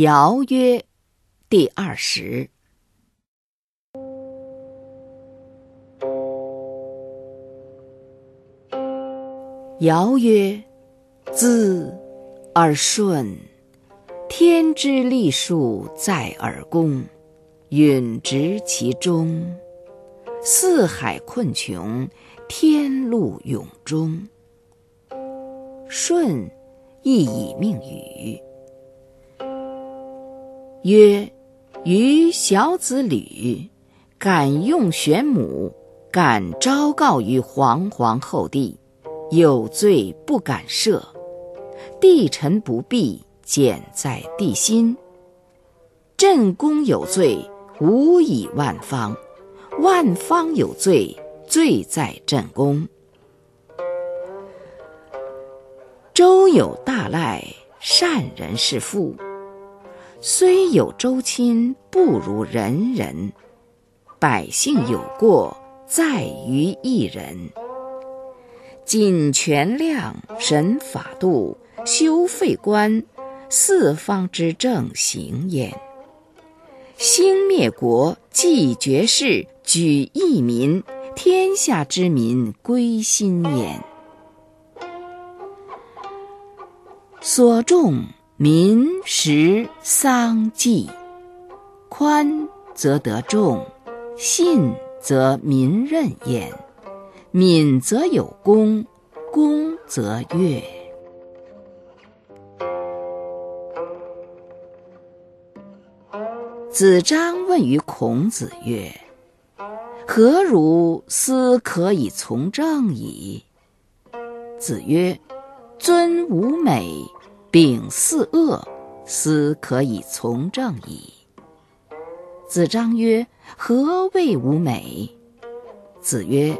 尧曰：“第二十。”尧曰：“自而顺，天之历数在而公，允执其中。四海困穷，天路永终。舜亦以命禹。曰：余小子吕，敢用玄母，敢昭告于皇皇后帝。”有罪不敢赦，帝臣不避，简在帝心。朕公有罪，无以万方；万方有罪，罪在朕公。周有大赖，善人是父。虽有周亲，不如人人。百姓有过，在于一人。谨权量，审法度，修废官，四方之正行焉。兴灭国，继绝世，举义民，天下之民归心焉。所重民食丧祭，宽则得众，信则民任焉。敏则有功，功则悦。子张问于孔子曰：“何如斯可以从政矣？”子曰：“尊吾美，秉四恶，斯可以从政矣。”子张曰：“何谓无美？”子曰：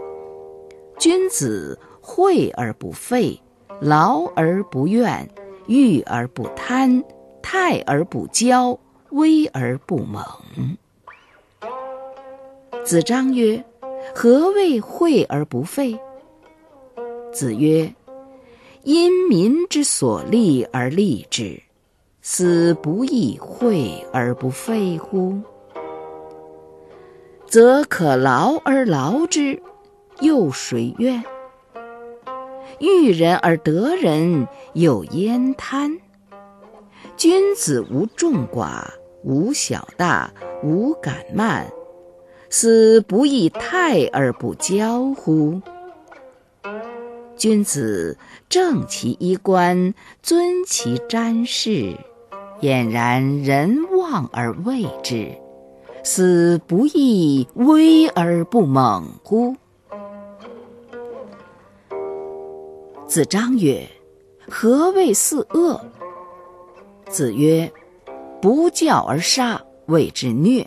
君子惠而不费，劳而不怨，欲而不贪，泰而不骄，威而不猛。子张曰：“何谓惠而不费？”子曰：“因民之所利而利之，斯不亦惠而不费乎？则可劳而劳之。”又谁怨？遇人而得人，又焉贪？君子无众寡，无小大，无敢慢，斯不亦泰而不骄乎？君子正其衣冠，尊其瞻视，俨然人望而畏之，斯不亦威而不猛乎？子张曰：“何谓四恶？”子曰：“不教而杀，谓之虐；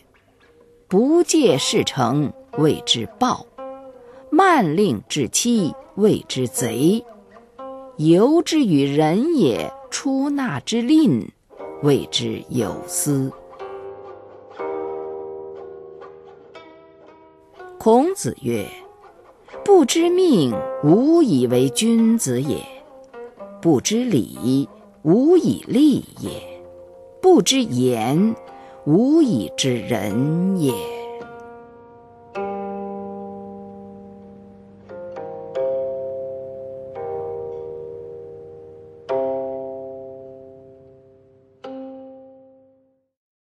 不戒事成，谓之暴；慢令至期，谓之贼；由之于人也，出纳之吝，谓之有司。”孔子曰。不知命，无以为君子也；不知礼，无以立也；不知言，无以知人也。